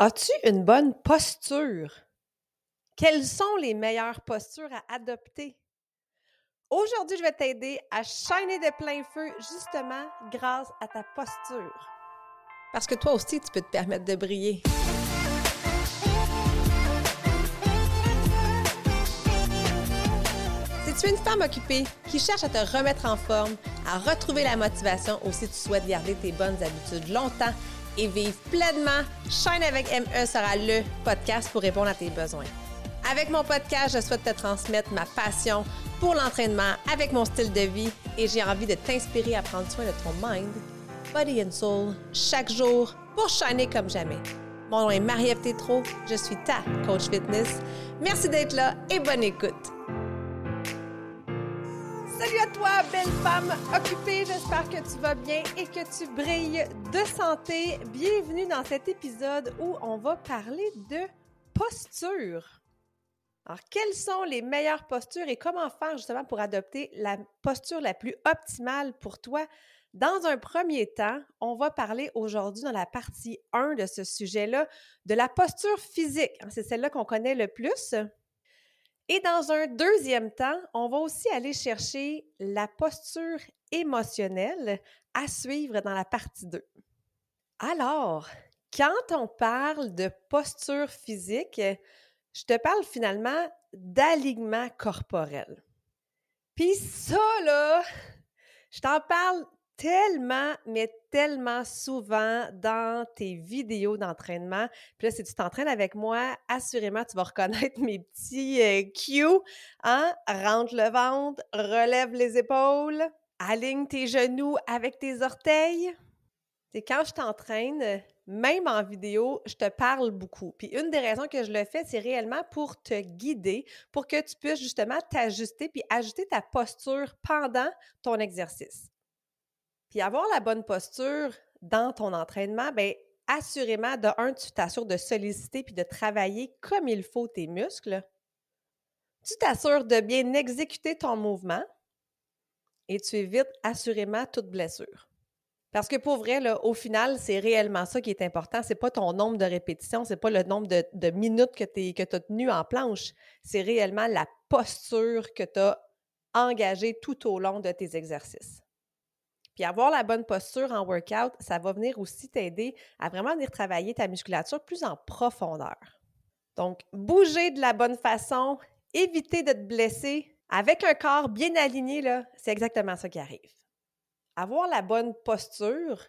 As-tu une bonne posture? Quelles sont les meilleures postures à adopter? Aujourd'hui, je vais t'aider à shiner de plein feu justement grâce à ta posture. Parce que toi aussi, tu peux te permettre de briller. Si tu es une femme occupée qui cherche à te remettre en forme, à retrouver la motivation ou si tu souhaites garder tes bonnes habitudes longtemps, et vivre pleinement, Shine avec ME sera le podcast pour répondre à tes besoins. Avec mon podcast, je souhaite te transmettre ma passion pour l'entraînement avec mon style de vie et j'ai envie de t'inspirer à prendre soin de ton mind, body and soul chaque jour pour shiner comme jamais. Mon nom est Marie-Ève je suis ta coach fitness. Merci d'être là et bonne écoute. Femme occupée. J'espère que tu vas bien et que tu brilles de santé. Bienvenue dans cet épisode où on va parler de posture. Alors, quelles sont les meilleures postures et comment faire justement pour adopter la posture la plus optimale pour toi? Dans un premier temps, on va parler aujourd'hui dans la partie 1 de ce sujet-là de la posture physique. C'est celle-là qu'on connaît le plus. Et dans un deuxième temps, on va aussi aller chercher la posture émotionnelle à suivre dans la partie 2. Alors, quand on parle de posture physique, je te parle finalement d'alignement corporel. Puis ça, là, je t'en parle tellement, mais tellement souvent dans tes vidéos d'entraînement. Puis là, si tu t'entraînes avec moi, assurément, tu vas reconnaître mes petits euh, cues. Hein? Rentre le ventre, relève les épaules, aligne tes genoux avec tes orteils. C'est quand je t'entraîne, même en vidéo, je te parle beaucoup. Puis une des raisons que je le fais, c'est réellement pour te guider, pour que tu puisses justement t'ajuster puis ajuster ta posture pendant ton exercice. Puis avoir la bonne posture dans ton entraînement, bien, assurément, de un, tu t'assures de solliciter puis de travailler comme il faut tes muscles. Tu t'assures de bien exécuter ton mouvement et tu évites assurément toute blessure. Parce que pour vrai, au final, c'est réellement ça qui est important. C'est pas ton nombre de répétitions, c'est pas le nombre de, minutes que tu as tenu en planche. C'est réellement la posture que tu as engagée tout au long de tes exercices. Puis avoir la bonne posture en workout, ça va venir aussi t'aider à vraiment venir travailler ta musculature plus en profondeur. Donc, bouger de la bonne façon, éviter de te blesser avec un corps bien aligné, là, c'est exactement ça qui arrive. Avoir la bonne posture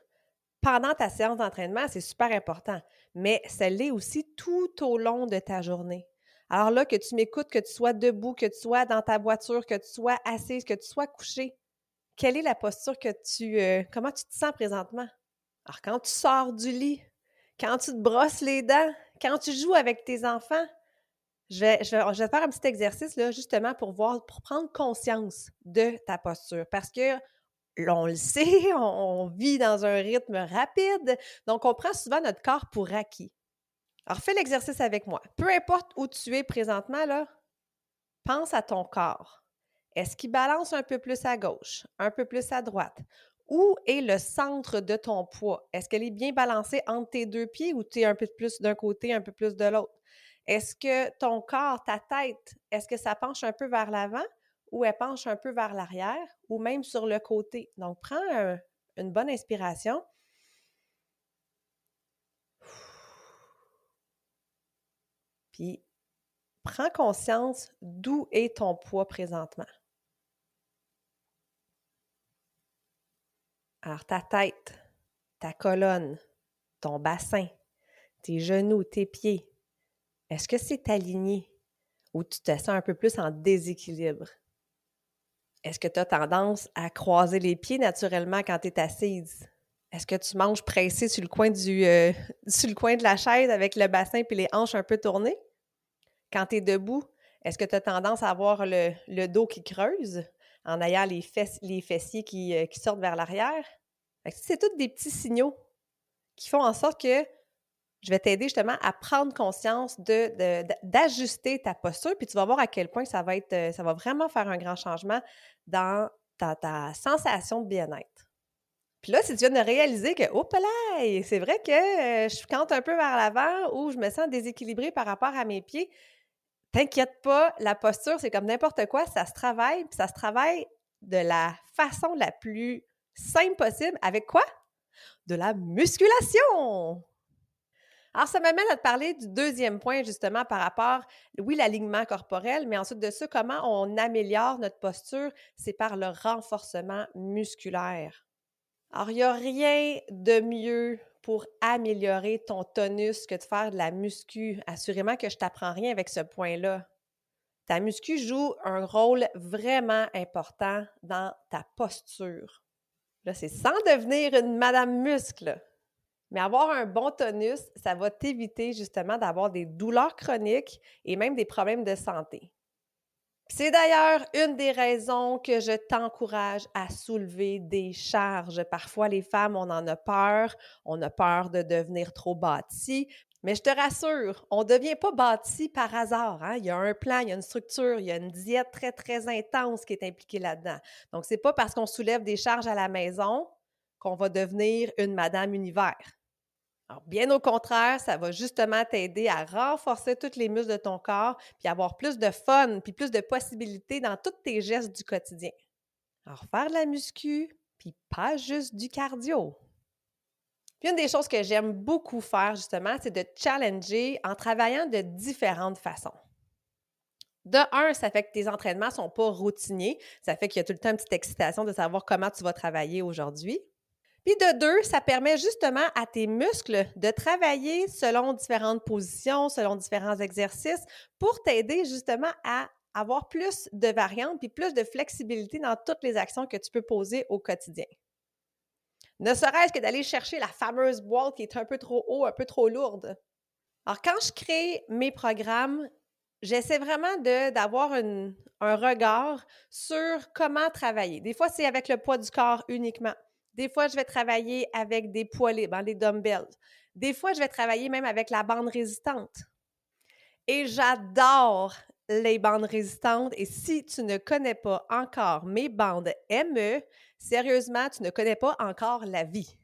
pendant ta séance d'entraînement, c'est super important, mais ça l'est aussi tout au long de ta journée. Alors là, que tu m'écoutes, que tu sois debout, que tu sois dans ta voiture, que tu sois assise, que tu sois couché, quelle est la posture que tu. Euh, comment tu te sens présentement? Alors, quand tu sors du lit, quand tu te brosses les dents, quand tu joues avec tes enfants, je vais, faire un petit exercice là, justement pour voir, pour prendre conscience de ta posture. Parce que on le sait, on, vit dans un rythme rapide, donc on prend souvent notre corps pour acquis. Alors, fais l'exercice avec moi. Peu importe où tu es présentement, là, pense à ton corps. Est-ce qu'il balance un peu plus à gauche, un peu plus à droite? Où est le centre de ton poids? Est-ce qu'elle est bien balancée entre tes deux pieds ou tu es un peu plus d'un côté, un peu plus de l'autre? Est-ce que ton corps, ta tête, est-ce que ça penche un peu vers l'avant ou elle penche un peu vers l'arrière ou même sur le côté? Donc, prends une bonne inspiration. Puis, prends conscience d'où est ton poids présentement. Alors, ta tête, ta colonne, ton bassin, tes genoux, tes pieds, est-ce que c'est aligné ou tu te sens un peu plus en déséquilibre? Est-ce que tu as tendance à croiser les pieds naturellement quand tu es assise? Est-ce que tu manges pressé sur le coin du euh, sur le coin de la chaise avec le bassin puis les hanches un peu tournées? Quand tu es debout, est-ce que tu as tendance à avoir le, dos qui creuse? En ayant les, les fessiers qui, euh, sortent vers l'arrière? C'est tous des petits signaux qui font en sorte que je vais t'aider justement à prendre conscience d'ajuster ta posture, puis tu vas voir à quel point ça va être, euh, ça va vraiment faire un grand changement dans ta, ta sensation de bien-être. Puis là, si tu viens de réaliser que, oh là, c'est vrai que euh, je cante un peu vers l'avant ou je me sens déséquilibrée par rapport à mes pieds, t'inquiète pas, la posture, c'est comme n'importe quoi, ça se travaille, puis ça se travaille de la façon la plus simple possible. Avec quoi? De la musculation! Alors, ça m'amène à te parler du deuxième point, justement, par rapport, oui, l'alignement corporel, mais ensuite de ça, comment on améliore notre posture, c'est par le renforcement musculaire. Alors, il n'y a rien de mieux pour améliorer ton tonus que de faire de la muscu. Assurément que je t'apprends rien avec ce point-là. Ta muscu joue un rôle vraiment important dans ta posture. Là, c'est sans devenir une madame muscle. Mais avoir un bon tonus, ça va t'éviter justement d'avoir des douleurs chroniques et même des problèmes de santé. C'est d'ailleurs une des raisons que je t'encourage à soulever des charges. Parfois, les femmes, on en a peur, on a peur de devenir trop bâti. Mais je te rassure, on ne devient pas bâti par hasard. Hein. Il y a un plan, il y a une structure, il y a une diète très, très intense qui est impliquée là-dedans. Donc, ce n'est pas parce qu'on soulève des charges à la maison qu'on va devenir une Madame Univers. Alors, bien au contraire, ça va justement t'aider à renforcer tous les muscles de ton corps, puis avoir plus de fun, puis plus de possibilités dans tous tes gestes du quotidien. Alors, faire de la muscu, puis pas juste du cardio. Puis une des choses que j'aime beaucoup faire, justement, c'est de challenger en travaillant de différentes façons. De un, ça fait que tes entraînements ne sont pas routiniers. Ça fait qu'il y a tout le temps une petite excitation de savoir comment tu vas travailler aujourd'hui. Puis de deux, ça permet justement à tes muscles de travailler selon différentes positions, selon différents exercices pour t'aider justement à avoir plus de variantes puis plus de flexibilité dans toutes les actions que tu peux poser au quotidien. Ne serait-ce que d'aller chercher la fameuse boîte qui est un peu trop haut, un peu trop lourde. Alors, quand je crée mes programmes, j'essaie vraiment d'avoir un regard sur comment travailler. Des fois, c'est avec le poids du corps uniquement. Des fois, je vais travailler avec des poids libres, hein, des dumbbells. Des fois, je vais travailler même avec la bande résistante. Et j'adore les bandes résistantes. Et si tu ne connais pas encore mes bandes ME, sérieusement, tu ne connais pas encore la vie.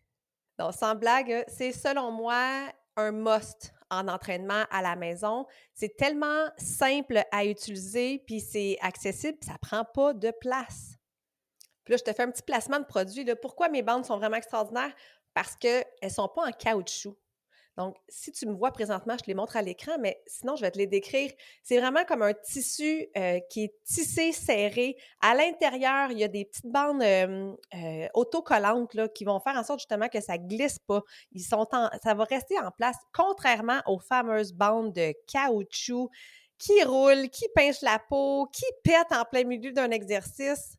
Donc, sans blague, c'est selon moi un must en entraînement à la maison. C'est tellement simple à utiliser, puis c'est accessible, puis ça prend pas de place. Puis là, je te fais un petit placement de produit. Pourquoi mes bandes sont vraiment extraordinaires? Parce qu'elles ne sont pas en caoutchouc. Donc, si tu me vois présentement, je te les montre à l'écran, mais sinon, je vais te les décrire. C'est vraiment comme un tissu euh, qui est tissé, serré. À l'intérieur, il y a des petites bandes euh, autocollantes là, qui vont faire en sorte justement que ça glisse pas. Ils sont ça va rester en place, contrairement aux fameuses bandes de caoutchouc qui roulent, qui pincent la peau, qui pètent en plein milieu d'un exercice.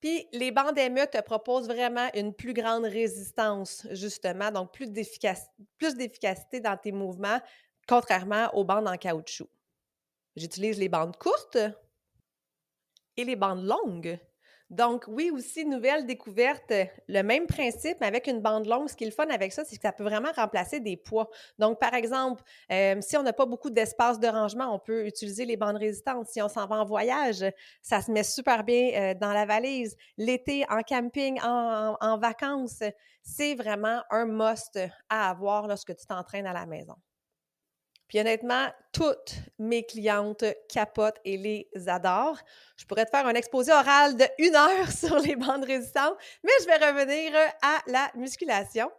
Puis les bandes ME te proposent vraiment une plus grande résistance, justement, donc plus d'efficacité dans tes mouvements, contrairement aux bandes en caoutchouc. J'utilise les bandes courtes et les bandes longues. Donc, oui, aussi, nouvelle découverte, le même principe, mais avec une bande longue. Ce qui est le fun avec ça, c'est que ça peut vraiment remplacer des poids. Donc, par exemple, euh, si on n'a pas beaucoup d'espace de rangement, on peut utiliser les bandes résistantes. Si on s'en va en voyage, ça se met super bien euh, dans la valise. L'été, en camping, en vacances, c'est vraiment un must à avoir lorsque tu t'entraînes à la maison. Puis honnêtement, toutes mes clientes capotent et les adorent. Je pourrais te faire un exposé oral de une heure sur les bandes résistantes, mais je vais revenir à la musculation.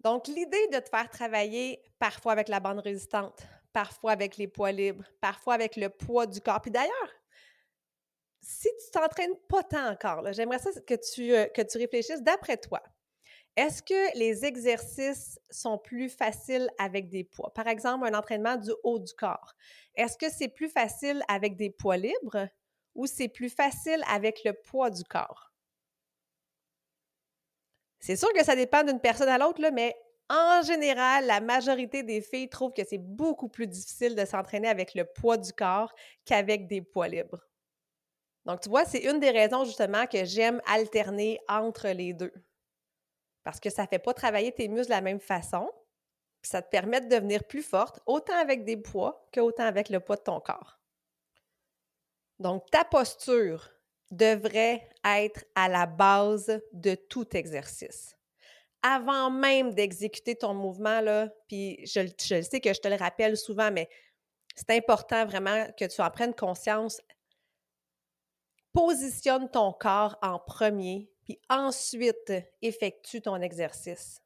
Donc, l'idée de te faire travailler parfois avec la bande résistante, parfois avec les poids libres, parfois avec le poids du corps. Puis d'ailleurs, si tu t'entraînes pas tant encore, j'aimerais ça euh, que tu réfléchisses d'après toi. Est-ce que les exercices sont plus faciles avec des poids? Par exemple, un entraînement du haut du corps. Est-ce que c'est plus facile avec des poids libres ou c'est plus facile avec le poids du corps? C'est sûr que ça dépend d'une personne à l'autre, mais en général, la majorité des filles trouvent que c'est beaucoup plus difficile de s'entraîner avec le poids du corps qu'avec des poids libres. Donc, tu vois, c'est une des raisons justement que j'aime alterner entre les deux parce que ça ne fait pas travailler tes muscles de la même façon. Ça te permet de devenir plus forte, autant avec des poids qu'autant avec le poids de ton corps. Donc, ta posture devrait être à la base de tout exercice. avant même d'exécuter ton mouvement, puis je, je sais que je te le rappelle souvent, mais c'est important vraiment que tu en prennes conscience. Positionne ton corps en premier, ensuite effectue ton exercice.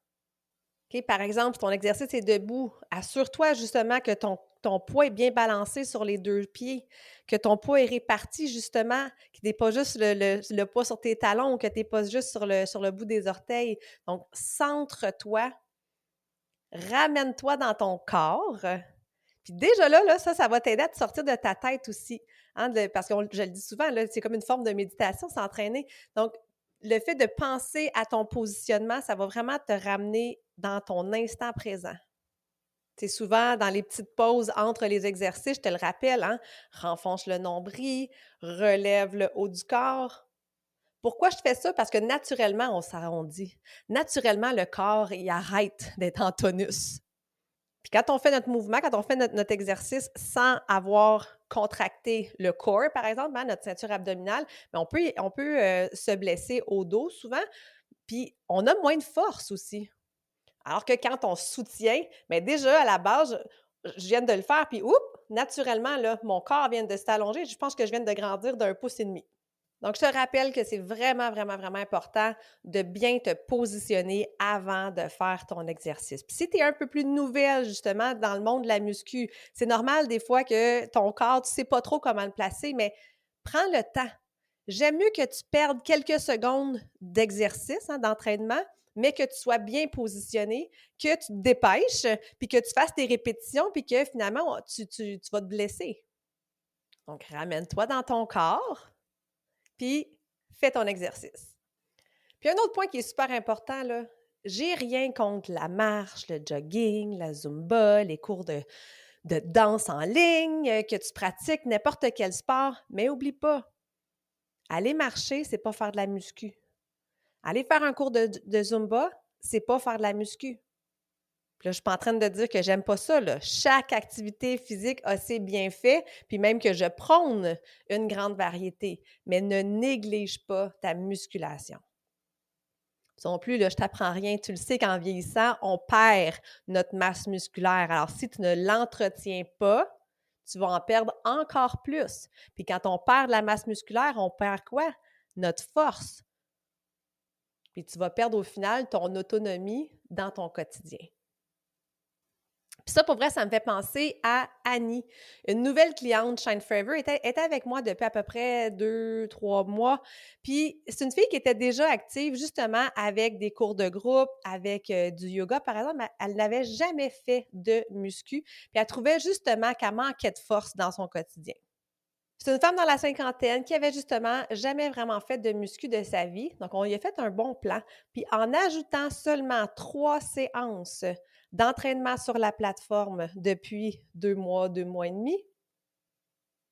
Par exemple, ton exercice est debout, assure-toi justement que ton, poids est bien balancé sur les deux pieds, que ton poids est réparti justement, que tu n'es pas juste le, poids sur tes talons ou que tu n'es pas juste sur le, sur le bout des orteils. Donc, centre-toi, ramène-toi dans ton corps. Puis déjà là, là ça, ça va t'aider à te sortir de ta tête aussi. Hein, parce que je le dis souvent, c'est comme une forme de méditation, s'entraîner. Donc, le fait de penser à ton positionnement, ça va vraiment te ramener dans ton instant présent. C'est souvent dans les petites pauses entre les exercices, je te le rappelle, hein, renfonce le nombril, relève le haut du corps. Pourquoi je fais ça? Parce que naturellement, on s'arrondit. Naturellement, le corps, arrête d'être en tonus. Puis quand on fait notre mouvement, quand on fait notre, exercice sans avoir contracté le corps, par exemple, hein, notre ceinture abdominale, mais on peut, on peut euh, se blesser au dos souvent, puis on a moins de force aussi. Alors que quand on soutient, mais déjà à la base, je, viens de le faire, puis oups, naturellement, mon corps vient de s'allonger. Je pense que je viens de grandir d'un pouce et demi. Donc, je te rappelle que c'est vraiment, vraiment, vraiment important de bien te positionner avant de faire ton exercice. Puis si tu es un peu plus nouvelle, justement, dans le monde de la muscu, c'est normal des fois que ton corps, tu ne sais pas trop comment le placer, mais prends le temps. J'aime mieux que tu perdes quelques secondes d'exercice, hein, d'entraînement, mais que tu sois bien positionné, que tu te dépêches, puis que tu fasses tes répétitions, puis que finalement, tu, tu vas te blesser. Donc, ramène-toi dans ton corps puis fais ton exercice. Puis un autre point qui est super important, là, j'ai rien contre la marche, le jogging, la zumba, les cours de, danse en ligne, euh, que tu pratiques n'importe quel sport, mais oublie pas, aller marcher, c'est pas faire de la muscu. Aller faire un cours de, de zumba, c'est pas faire de la muscu. Là, je suis pas en train de dire que j'aime pas ça. Chaque activité physique a ses bienfaits, puis même que je prône une grande variété, mais ne néglige pas ta musculation. Non plus, là, je t'apprends rien. Tu le sais qu'en vieillissant, on perd notre masse musculaire. Alors, si tu ne l'entretiens pas, tu vas en perdre encore plus. Puis quand on perd de la masse musculaire, on perd quoi? Notre force. Puis tu vas perdre au final ton autonomie dans ton quotidien. Puis ça, pour vrai, ça me fait penser à Annie, une nouvelle cliente Shine Forever, était, avec moi depuis à peu près deux, trois mois. Puis c'est une fille qui était déjà active justement avec des cours de groupe, avec euh, du yoga par exemple, mais elle n'avait jamais fait de muscu. Puis elle trouvait justement qu'elle manquait de force dans son quotidien. C'est une femme dans la cinquantaine qui avait justement jamais vraiment fait de muscu de sa vie. Donc, on lui a fait un bon plan. Puis, en ajoutant seulement trois séances d'entraînement sur la plateforme depuis deux mois, deux mois et demi,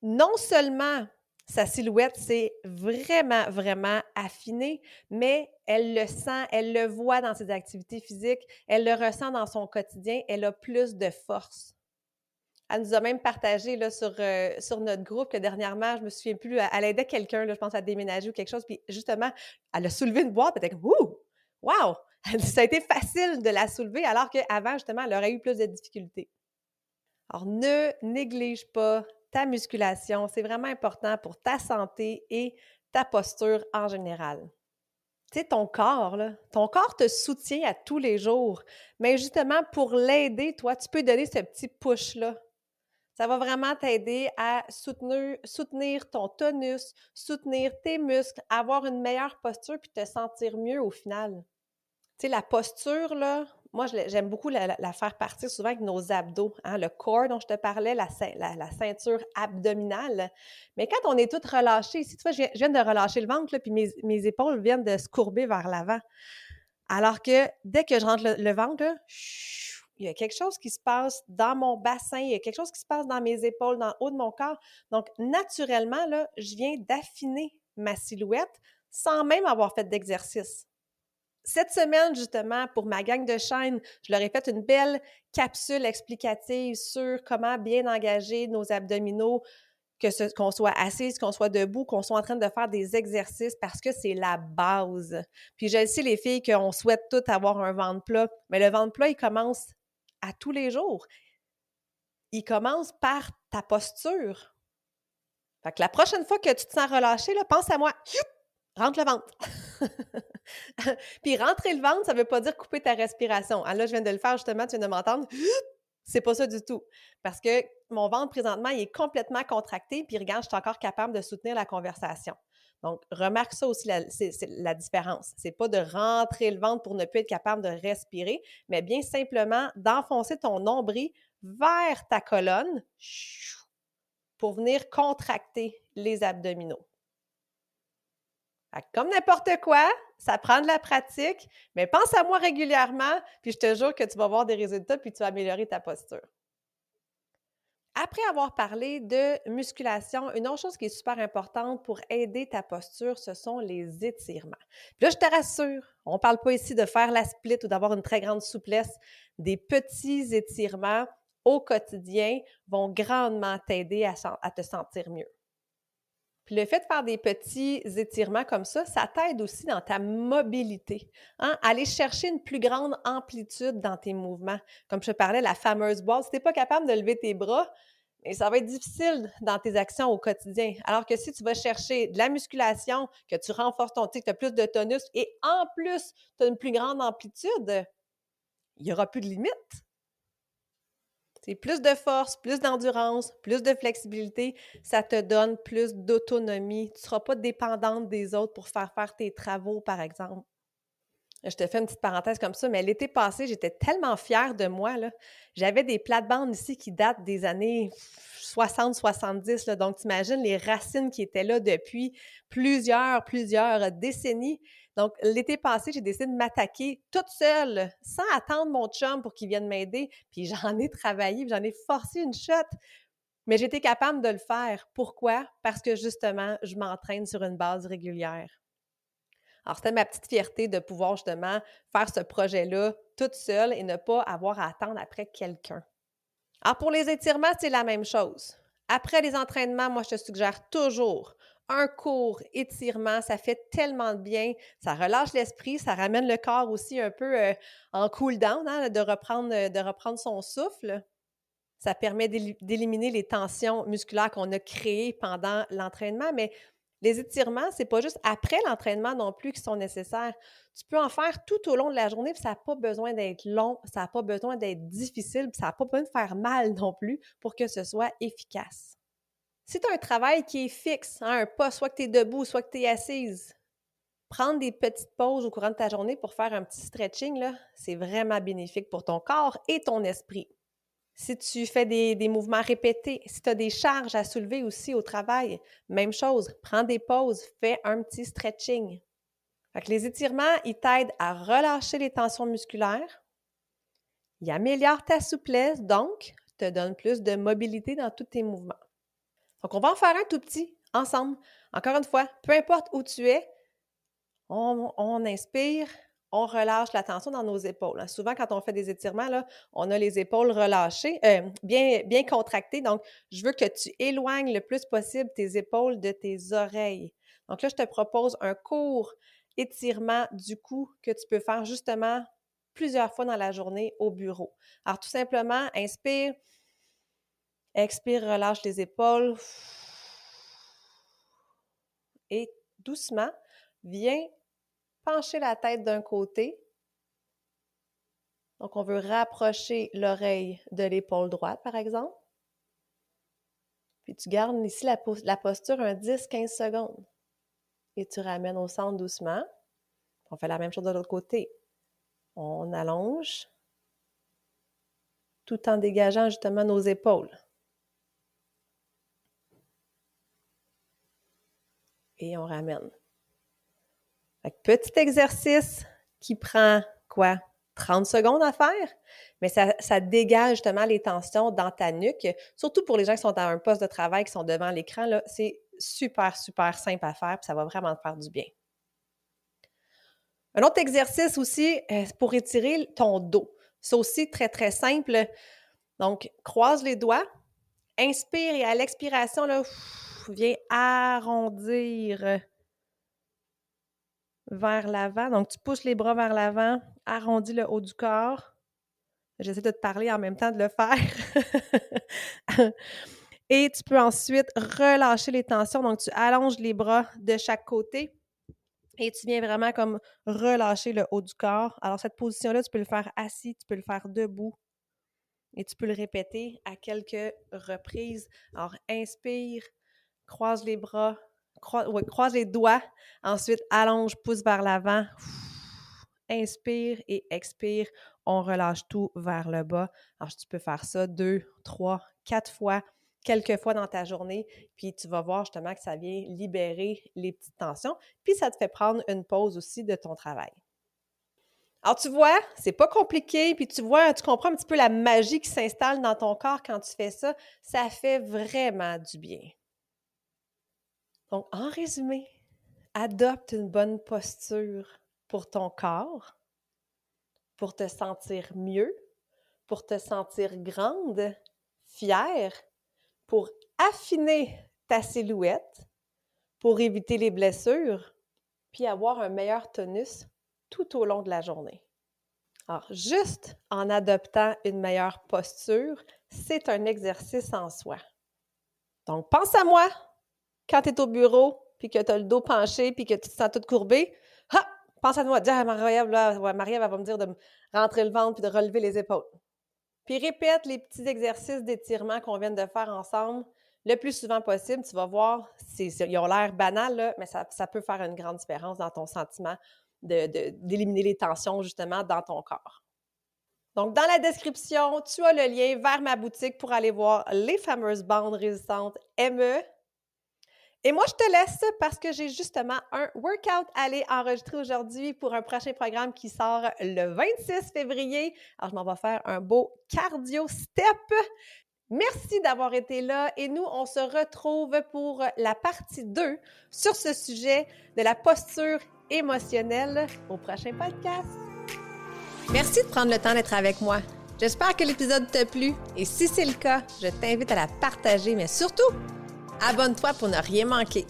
non seulement sa silhouette s'est vraiment, vraiment affinée, mais elle le sent, elle le voit dans ses activités physiques, elle le ressent dans son quotidien, elle a plus de force. Elle nous a même partagé là, sur, euh, sur notre groupe que dernièrement, je me souviens plus, elle aidait quelqu'un, je pense, à déménager ou quelque chose, puis justement, elle a soulevé une boîte, comme « Ouh! Wow! ça a été facile de la soulever, alors qu'avant, justement, elle aurait eu plus de difficultés. Alors, ne néglige pas ta musculation. C'est vraiment important pour ta santé et ta posture en général. Tu sais, ton corps, là, ton corps te soutient à tous les jours. Mais justement, pour l'aider, toi, tu peux donner ce petit push-là. Ça va vraiment t'aider à soutenir, soutenir ton tonus, soutenir tes muscles, avoir une meilleure posture puis te sentir mieux au final. Tu sais, la posture, là, moi, j'aime beaucoup la, faire partir souvent avec nos abdos. Hein, le corps dont je te parlais, la, ceinture abdominale. Mais quand on est toutes relâchées, si tu vois, je viens, de relâcher le ventre, là, puis mes, épaules viennent de se courber vers l'avant. Alors que dès que je rentre le, ventre, il y a quelque chose qui se passe dans mon bassin, il y a quelque chose qui se passe dans mes épaules, dans le haut de mon corps. Donc, naturellement, là, je viens d'affiner ma silhouette sans même avoir fait d'exercice. Cette semaine, justement, pour ma gang de chaînes, je leur ai fait une belle capsule explicative sur comment bien engager nos abdominaux que qu'on soit assise, qu'on soit debout, qu'on soit en train de faire des exercices parce que c'est la base. Puis je sais, les filles, qu'on souhaite toutes avoir un ventre plat, mais le ventre plat, il commence à tous les jours. Il commence par ta posture. Fait que la prochaine fois que tu te sens relâché, pense à moi. Rentre le ventre. Puis rentrer le ventre, ça ne veut pas dire couper ta respiration. Ah là, je viens de le faire justement, tu viens de m'entendre. C'est pas ça du tout. Parce que mon ventre, présentement, il est complètement contracté, puis regarde, je suis encore capable de soutenir la conversation. Donc, remarque ça aussi, c'est la différence. C'est pas de rentrer le ventre pour ne plus être capable de respirer, mais bien simplement d'enfoncer ton nombril vers ta colonne pour venir contracter les abdominaux. Comme n'importe quoi, ça prend de la pratique, mais pense à moi régulièrement, puis je te jure que tu vas voir des résultats, puis tu vas améliorer ta posture. Après avoir parlé de musculation, une autre chose qui est super importante pour aider ta posture, ce sont les étirements. Puis là, je te rassure, on ne parle pas ici de faire la split ou d'avoir une très grande souplesse. Des petits étirements au quotidien vont grandement t'aider à, te sentir mieux. Puis le fait de faire des petits étirements comme ça, ça t'aide aussi dans ta mobilité. Hein? Aller chercher une plus grande amplitude dans tes mouvements. Comme je te parlais, la fameuse boîte, si tu n'es pas capable de lever tes bras, ça va être difficile dans tes actions au quotidien. Alors que si tu vas chercher de la musculation, que tu renforces ton tic, tu as plus de tonus et en plus, tu as une plus grande amplitude, il n'y aura plus de limites. C'est plus de force, plus d'endurance, plus de flexibilité, ça te donne plus d'autonomie. Tu ne seras pas dépendante des autres pour faire faire tes travaux, par exemple. Je te fais une petite parenthèse comme ça, mais l'été passé, j'étais tellement fière de moi. J'avais des plates-bandes ici qui datent des années 60-70. Donc, tu imagines les racines qui étaient là depuis plusieurs, plusieurs décennies. Donc, l'été passé, j'ai décidé de m'attaquer toute seule, sans attendre mon chum pour qu'il vienne m'aider. Puis j'en ai travaillé, j'en ai forcé une shot. Mais j'étais capable de le faire. Pourquoi? Parce que justement, je m'entraîne sur une base régulière. Alors, c'était ma petite fierté de pouvoir justement faire ce projet-là toute seule et ne pas avoir à attendre après quelqu'un. Alors, pour les étirements, c'est la même chose. Après les entraînements, moi, je te suggère toujours un court étirement, ça fait tellement de bien, ça relâche l'esprit, ça ramène le corps aussi un peu euh, en cool down, hein, de, reprendre, euh, de reprendre son souffle. Ça permet d'éliminer les tensions musculaires qu'on a créées pendant l'entraînement, mais les étirements, c'est pas juste après l'entraînement non plus qui sont nécessaires. Tu peux en faire tout au long de la journée, puis ça n'a pas besoin d'être long, ça n'a pas besoin d'être difficile, puis ça n'a pas besoin de faire mal non plus pour que ce soit efficace. Si tu as un travail qui est fixe, hein, un pas, soit que tu es debout, soit que tu es assise, prendre des petites pauses au courant de ta journée pour faire un petit stretching, c'est vraiment bénéfique pour ton corps et ton esprit. Si tu fais des, mouvements répétés, si tu as des charges à soulever aussi au travail, même chose, prends des pauses, fais un petit stretching. les étirements, ils t'aident à relâcher les tensions musculaires, ils améliorent ta souplesse, donc te donnent plus de mobilité dans tous tes mouvements. Donc, on va en faire un tout petit ensemble. Encore une fois, peu importe où tu es, on, inspire, on relâche la tension dans nos épaules. Hein. Souvent, quand on fait des étirements, on a les épaules relâchées, euh, bien, bien contractées. Donc, je veux que tu éloignes le plus possible tes épaules de tes oreilles. Donc là, je te propose un court étirement du cou que tu peux faire justement plusieurs fois dans la journée au bureau. Alors, tout simplement, inspire, Expire, relâche les épaules. Et doucement, viens pencher la tête d'un côté. Donc, on veut rapprocher l'oreille de l'épaule droite, par exemple. Puis tu gardes ici la, posture un 10-15 secondes. Et tu ramènes au centre doucement. On fait la même chose de l'autre côté. On allonge tout en dégageant justement nos épaules. Et on ramène. petit exercice qui prend quoi? 30 secondes à faire, mais ça, dégage justement les tensions dans ta nuque, surtout pour les gens qui sont à un poste de travail, qui sont devant l'écran, c'est super, super simple à faire, puis ça va vraiment te faire du bien. Un autre exercice aussi euh, pour étirer ton dos. C'est aussi très, très simple. Donc, croise les doigts, Inspire et à l'expiration, là, viens arrondir vers l'avant. Donc, tu pousses les bras vers l'avant, arrondis le haut du corps. J'essaie de te parler en même temps de le faire. et tu peux ensuite relâcher les tensions. Donc, tu allonges les bras de chaque côté et tu viens vraiment comme relâcher le haut du corps. Alors, cette position-là, tu peux le faire assis, tu peux le faire debout et tu peux le répéter à quelques reprises. Alors, inspire, croise les bras, croise, les doigts, ensuite allonge, pousse vers l'avant. Inspire et expire. On relâche tout vers le bas. Alors, tu peux faire ça deux, trois, quatre fois, quelques fois dans ta journée, puis tu vas voir justement que ça vient libérer les petites tensions, puis ça te fait prendre une pause aussi de ton travail. Alors, tu vois, c'est pas compliqué, puis tu vois, tu comprends un petit peu la magie qui s'installe dans ton corps quand tu fais ça. Ça fait vraiment du bien. Donc, en résumé, adopte une bonne posture pour ton corps, pour te sentir mieux, pour te sentir grande, fière, pour affiner ta silhouette, pour éviter les blessures, puis avoir un meilleur tonus tout au long de la journée. Alors, juste en adoptant une meilleure posture, c'est un exercice en soi. Donc, pense à moi quand tu es au bureau, puis que tu as le dos penché, puis que tu te sens toute courbée. Pense à moi, dis à Marie-Ève, Marie-Ève, va me dire de me rentrer le ventre puis de relever les épaules. Puis répète les petits exercices d'étirement qu'on vient de faire ensemble le plus souvent possible. Tu vas voir, ils ont l'air banal, mais ça, peut faire une grande différence dans ton sentiment d'éliminer les tensions justement dans ton corps. Donc, dans la description, tu as le lien vers ma boutique pour aller voir les fameuses bandes résistantes ME et moi, je te laisse parce que j'ai justement un workout à aller enregistrer aujourd'hui pour un prochain programme qui sort le 26 février. Alors, je m'en vais faire un beau cardio step. Merci d'avoir été là et nous, on se retrouve pour la partie 2 sur ce sujet de la posture émotionnelle au prochain podcast. Merci de prendre le temps d'être avec moi. J'espère que l'épisode t'a plu et si c'est le cas, je t'invite à la partager, mais surtout, Abonne-toi pour ne rien manquer.